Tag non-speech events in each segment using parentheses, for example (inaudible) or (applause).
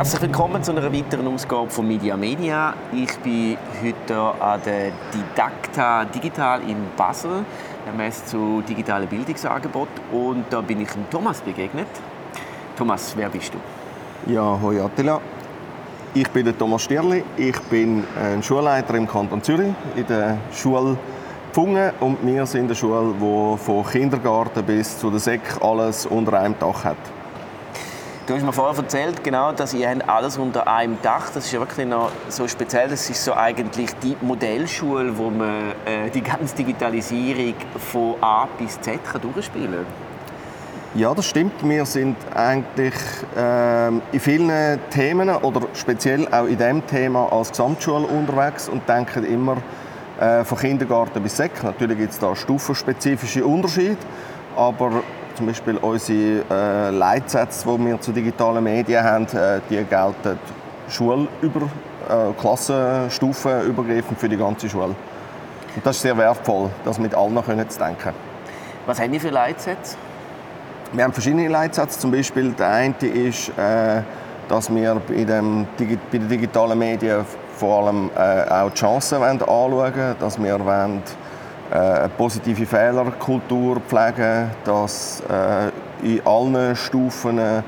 Herzlich willkommen zu einer weiteren Ausgabe von Media Media. Ich bin heute an der Didakta Digital in Basel, der Messe zu digitalen Bildungsangeboten. Und da bin ich Thomas begegnet. Thomas, wer bist du? Ja, hoi Attila. Ich bin der Thomas Stierli. Ich bin ein Schulleiter im Kanton Zürich in der Schule Pfungen und wir sind eine Schule, die von Kindergarten bis zu der Sek alles unter einem Dach hat. Du hast mir vorher erzählt, genau, dass ihr alles unter einem Dach. Das ist ja wirklich noch so speziell. Das ist so eigentlich die Modellschule, wo man äh, die ganze Digitalisierung von A bis Z kann durchspielen kann. Ja, das stimmt. Wir sind eigentlich äh, in vielen Themen oder speziell auch in diesem Thema als Gesamtschule unterwegs und denken immer äh, von Kindergarten bis Sek. Natürlich gibt es da stufenspezifische Unterschiede, aber zum Beispiel unsere äh, Leitsätze, die wir zu digitalen Medien haben, äh, die gelten schulüber, äh, Klassenstufen übergreifend für die ganze Schule. Und das ist sehr wertvoll, das mit allen können zu denken. Was haben die für Leitsätze? Wir haben verschiedene Leitsätze. Zum Beispiel der eine ist, äh, dass wir bei, dem, bei den digitalen Medien vor allem äh, auch die Chancen anschauen wollen, dass wir wollen, eine positive Fehlerkultur pflegen, dass äh, in allen Stufen äh,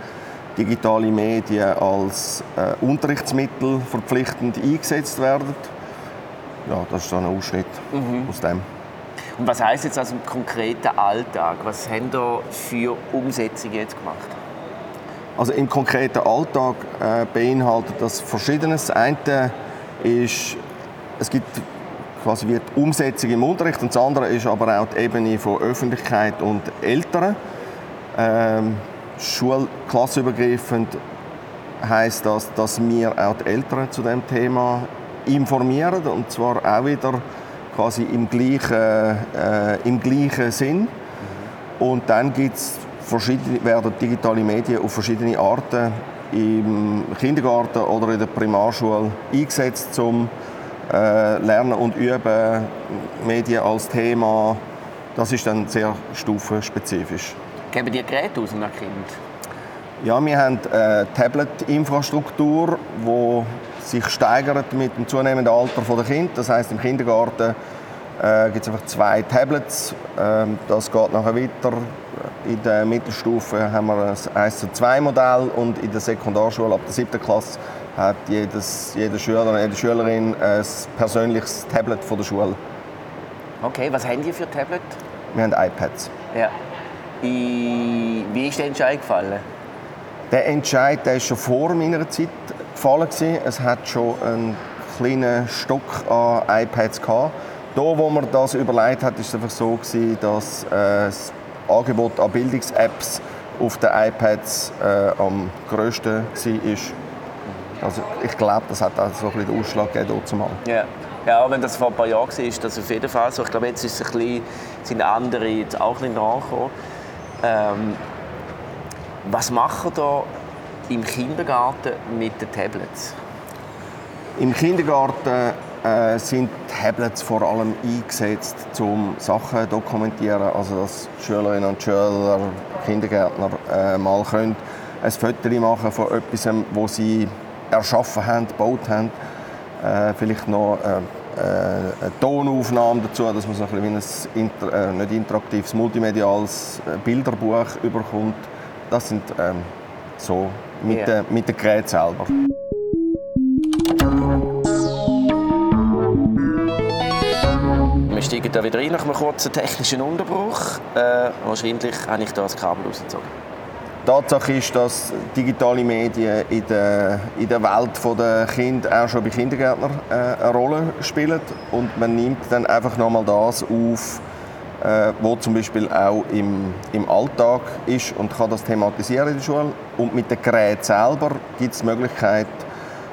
digitale Medien als Unterrichtsmittel verpflichtend eingesetzt werden. Ja, das ist so ein Ausschnitt mhm. aus dem. Und was heißt jetzt also im konkreten Alltag? Was haben da für Umsetzungen jetzt gemacht? Also im konkreten Alltag äh, beinhaltet das Verschiedenes. Das eine ist, es gibt quasi wird Umsetzung im Unterricht und das andere ist aber auch die Ebene von Öffentlichkeit und Eltern. Ähm, Schulklassenübergreifend heißt das, dass wir auch die Eltern zu dem Thema informieren und zwar auch wieder quasi im gleichen, äh, im gleichen Sinn. Und dann gibt's verschiedene, werden digitale Medien auf verschiedene Arten im Kindergarten oder in der Primarschule eingesetzt, um Lernen und Üben, Medien als Thema. Das ist dann sehr stufenspezifisch. Geben die Geräte aus einem Kind? Ja, wir haben eine Tablet-Infrastruktur, die sich steigert mit dem zunehmenden Alter der Kinder. Das heißt, im Kindergarten äh, gibt es einfach zwei Tablets. Ähm, das geht nachher weiter. In der Mittelstufe haben wir ein 1 zu 2 Modell und in der Sekundarschule ab der 7. Klasse hat jedes, jeder Schüler jede Schülerin ein persönliches Tablet von der Schule. Okay, was haben die für Tablet? Wir haben iPads. Ja. Wie ist der Entscheid gefallen? Der Entscheid der ist schon vor meiner Zeit gefallen. Es hat schon einen kleinen Stock an iPads gehabt. Da, wo man das überlegt hat, ist es einfach so gewesen, dass äh, das Angebot an Bildungs-Apps auf den iPads äh, am grössten war. Also ich glaube, das hat auch so ein bisschen den Ausschlag gegeben zumal. Ja. ja, wenn das vor ein paar Jahren war, ist das auf jeden Fall so. Ich glaube, jetzt ist es ein bisschen, sind andere jetzt auch ein bisschen nachgekommen. Ähm, was machen da im Kindergarten mit den Tablets? Im Kindergarten äh, sind Tablets vor allem eingesetzt, um Sachen zu dokumentieren. Also dass Schülerinnen und Schüler, Kindergärtner äh, mal können ein Foto machen von etwas, was sie erschaffen haben, gebaut haben. Äh, vielleicht noch äh, äh, eine Tonaufnahme dazu, dass man so ein, ein inter, äh, nicht interaktives, multimediales äh, Bilderbuch überkommt. Das sind ähm, so mit, yeah. der, mit den Geräten selber. Wir steigen da wieder rein nach einem kurzen technischen Unterbruch. Äh, wahrscheinlich habe ich da das Kabel rausgezogen. Tatsache ist, dass digitale Medien in der, in der Welt der Kinder auch schon bei Kindergärtnern äh, eine Rolle spielen und man nimmt dann einfach nochmal das auf, äh, wo zum Beispiel auch im, im Alltag ist und kann das thematisieren in der Schule. Und mit den Geräten selber gibt es die Möglichkeit,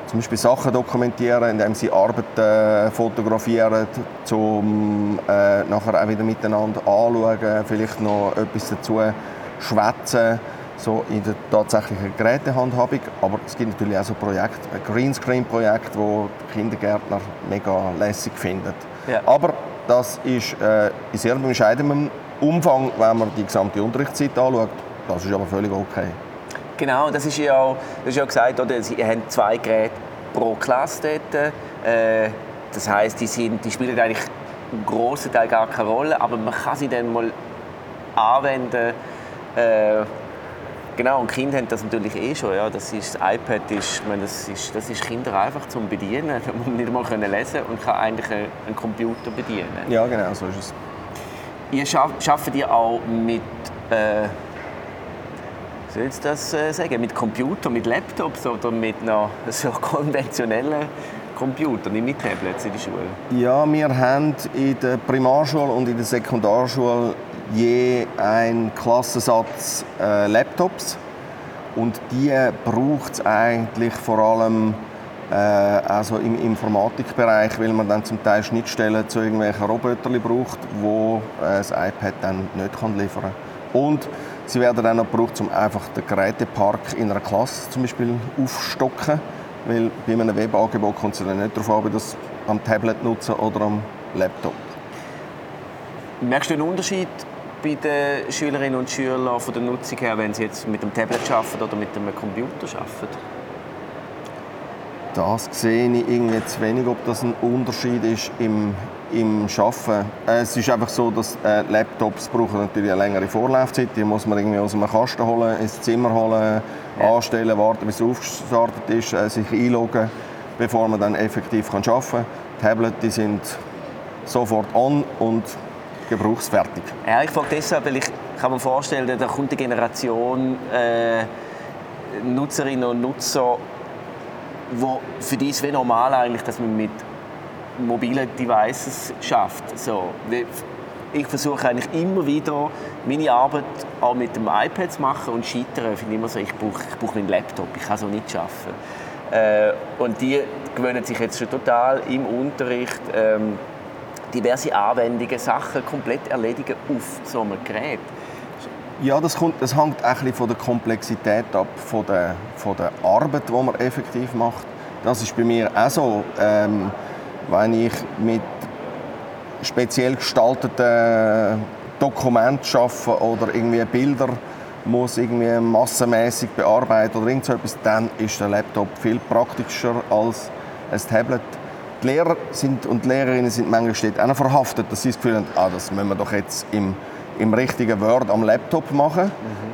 zum Beispiel Sachen dokumentieren, indem sie Arbeiten fotografieren, um äh, nachher auch wieder miteinander anschauen, vielleicht noch etwas dazu schwätzen so in der tatsächlichen Gerätehandhabung. Aber es gibt natürlich auch so Projekte, Greenscreen-Projekte, die Kindergärtner mega lässig finden. Ja. Aber das ist äh, in sehr bescheidenem Umfang, wenn man die gesamte Unterrichtszeit anschaut. Das ist aber völlig okay. Genau, das ist ja auch, das ist ja gesagt, oder? Sie haben zwei Geräte pro Klasse dort. Äh, das heißt, die, sind, die spielen eigentlich im grossen Teil gar keine Rolle, aber man kann sie dann mal anwenden. Äh, genau, und Kinder haben das natürlich eh schon. Ja. Das, ist, das iPad ist, meine, das, ist, das ist Kinder einfach zum Bedienen. Da muss (laughs) man nicht mal können lesen und kann eigentlich einen, Computer bedienen. Ja, genau, so ist es. Ihr arbeitet ihr auch mit, äh, soll ich das äh, sagen, mit Computern, mit Laptops oder mit einer so (laughs) konventionellen Computer, nicht mit Tablets in der Schule? Ja, wir haben in der Primarschule und in der Sekundarschule je einen Klassensatz äh, Laptops. Und die braucht es eigentlich vor allem äh, also im Informatikbereich, weil man dann zum Teil Schnittstellen zu irgendwelchen Robotern braucht, wo äh, das iPad dann nicht kann liefern kann. Und sie werden dann auch gebraucht, um einfach den Gerätepark in einer Klasse zum Beispiel aufstocken weil bei einem Webangebot kommt es dann nicht darauf an, ob das am Tablet nutzen oder am Laptop. Merkst du einen Unterschied bei den Schülerinnen und Schülern von der Nutzung her, wenn sie jetzt mit dem Tablet arbeiten oder mit einem Computer arbeiten? Das sehe ich irgendwie zu wenig, ob das ein Unterschied ist im, im Arbeiten. Es ist einfach so, dass äh, Laptops brauchen natürlich eine längere Vorlaufzeit. Die muss man irgendwie aus einem Kasten holen, ins Zimmer holen, ja. anstellen, warten, bis es aufgestartet ist, äh, sich einloggen, bevor man dann effektiv kann arbeiten kann. Tablets die sind sofort on und gebrauchsfertig. Ja, ich frage deshalb, weil ich kann mir vorstellen, da kommt eine Generation äh, Nutzerinnen und Nutzer, wo für die ist es normal eigentlich, dass man mit mobilen Devices schafft. So, ich versuche eigentlich immer wieder meine Arbeit auch mit dem iPad zu machen und scheitere. Ich immer so, ich brauche, ich brauche meinen Laptop, ich kann so nicht arbeiten. Äh, und die gewöhnen sich jetzt schon total im Unterricht ähm, diverse Anwendungen, Sachen komplett erledigen auf so einem Gerät. Ja, das, kommt, das hängt ein von der Komplexität ab, von der, von der Arbeit, die man effektiv macht. Das ist bei mir auch so. Ähm, wenn ich mit speziell gestalteten Dokumenten arbeite oder irgendwie Bilder muss irgendwie massenmäßig bearbeiten oder irgend so etwas, dann ist der Laptop viel praktischer als ein Tablet. Die Lehrer sind und die Lehrerinnen sind manchmal auch noch verhaftet, dass sie das Gefühl haben, ah, das müssen wir doch jetzt im, im richtigen Word am Laptop machen, mhm.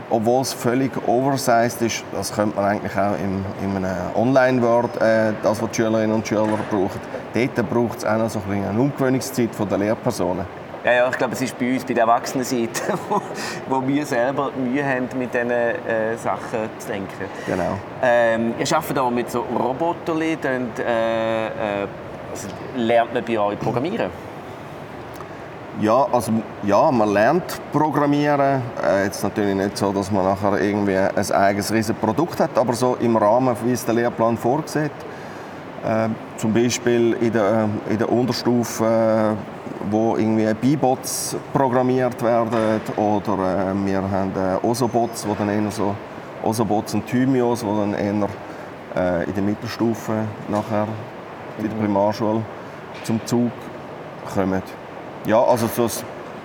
obwohl es völlig oversized ist. Das könnte man eigentlich auch in, in einem Online-Word, äh, das, was die Schülerinnen und Schüler brauchen. Dort braucht es auch noch so ein eine Umgewöhnungszeit der Lehrpersonen. Ja, ja, ich glaube, es ist bei uns, bei der Erwachsenenseite, (laughs) wo, wo wir selber Mühe haben, mit diesen äh, Sachen zu denken. Genau. Ähm, ihr arbeitet auch mit so Robotern, und, äh, äh, lernt man bei euch Programmieren? Ja, also, ja, man lernt Programmieren. Äh, jetzt natürlich nicht so, dass man nachher irgendwie ein eigenes riesiges Produkt hat, aber so im Rahmen, wie es der Lehrplan vorsieht. Äh, zum Beispiel in der, äh, in der Unterstufe, äh, wo irgendwie B-Bots programmiert werden oder äh, wir haben äh, Ozobots, wo dann eher so Ozobots und Thymios, wo dann eher äh, in der Mittelstufe nachher in der Primarschule zum Zug kommen. Ja, also so ein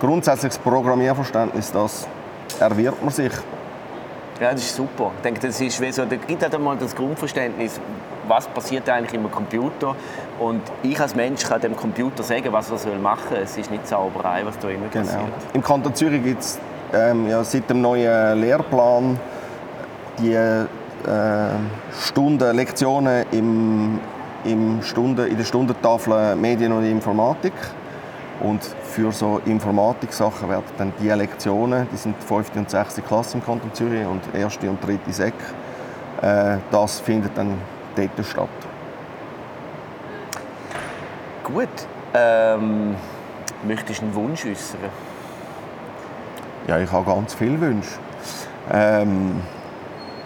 grundsätzliches Programmierverständnis, das erwirbt man sich. Ja, das ist super. Ich denke, das ist wie so, da gibt halt einmal das Grundverständnis, was passiert eigentlich im Computer. Und ich als Mensch kann dem Computer sagen, was er machen soll. Es ist nicht Zauberei, was da immer genau. passiert. Im Kanton Zürich gibt es ähm, ja, seit dem neuen Lehrplan die äh, Stunden, Lektionen im im Stunde, in der Stundentafel Medien und Informatik. Und für so Informatik-Sachen werden dann die Lektionen, die sind 5. und 6. Klasse im Kanton Zürich und 1. und 3. Sek, äh, das findet dann dort statt. Gut. Ähm, möchtest du einen Wunsch äußern? Ja, ich habe ganz viele Wünsche. Ähm,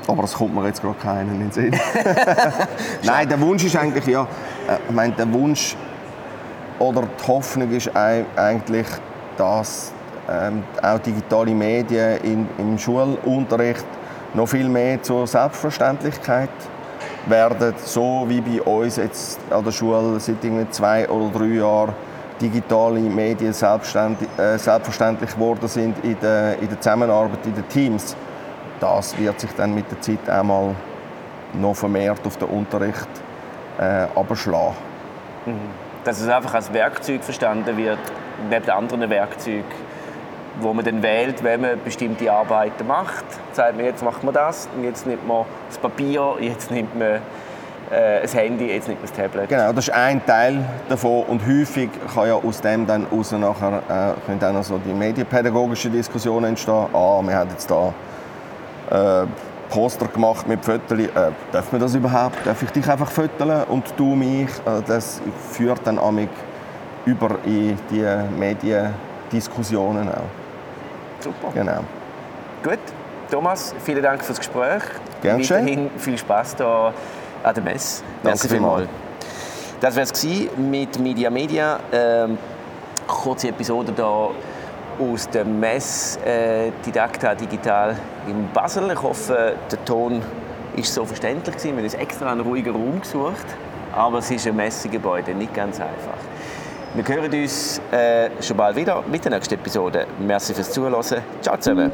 aber es kommt mir jetzt gerade keinen in den Sinn. (laughs) (laughs) Nein, der Wunsch ist eigentlich, ja, äh, ich meine, der Wunsch oder die Hoffnung ist eigentlich, dass ähm, auch digitale Medien in, im Schulunterricht noch viel mehr zur Selbstverständlichkeit werden, so wie bei uns jetzt an der Schule seit zwei oder drei Jahren digitale Medien selbstverständlich, äh, selbstverständlich geworden sind in der, in der Zusammenarbeit in den Teams das wird sich dann mit der Zeit einmal noch vermehrt auf den Unterricht äh, abschlagen. Mhm. Dass es einfach als Werkzeug verstanden wird, neben anderen Werkzeugen, wo man dann wählt, wenn man bestimmte Arbeiten macht. Sagt man, jetzt macht man das, jetzt nimmt man das Papier, jetzt nimmt man äh, ein Handy, jetzt nimmt man das Tablet. Genau, das ist ein Teil davon und häufig kann ja aus dem dann raus nachher äh, können dann also die medienpädagogische Diskussion entstehen. Ah, wir haben jetzt da äh, Poster gemacht mit Fotos. Äh, darf man das überhaupt? Darf ich dich einfach fotografieren und du mich? Äh, das führt dann amig über in die Mediendiskussionen auch. Super. Genau. Gut, Thomas, vielen Dank fürs Gespräch. Gerne Weiterhin viel Spaß hier an der Messe. Danke vielmals. Das war es mit Media Media. Ähm, kurze Episode hier aus der Messe äh, Didakta Digital in Basel. Ich hoffe, der Ton ist so verständlich gewesen. Wir haben uns extra einen ruhigen Raum gesucht, aber es ist ein Messegebäude, nicht ganz einfach. Wir hören uns äh, schon bald wieder mit der nächsten Episode. Merci fürs Zuhören. Ciao zusammen.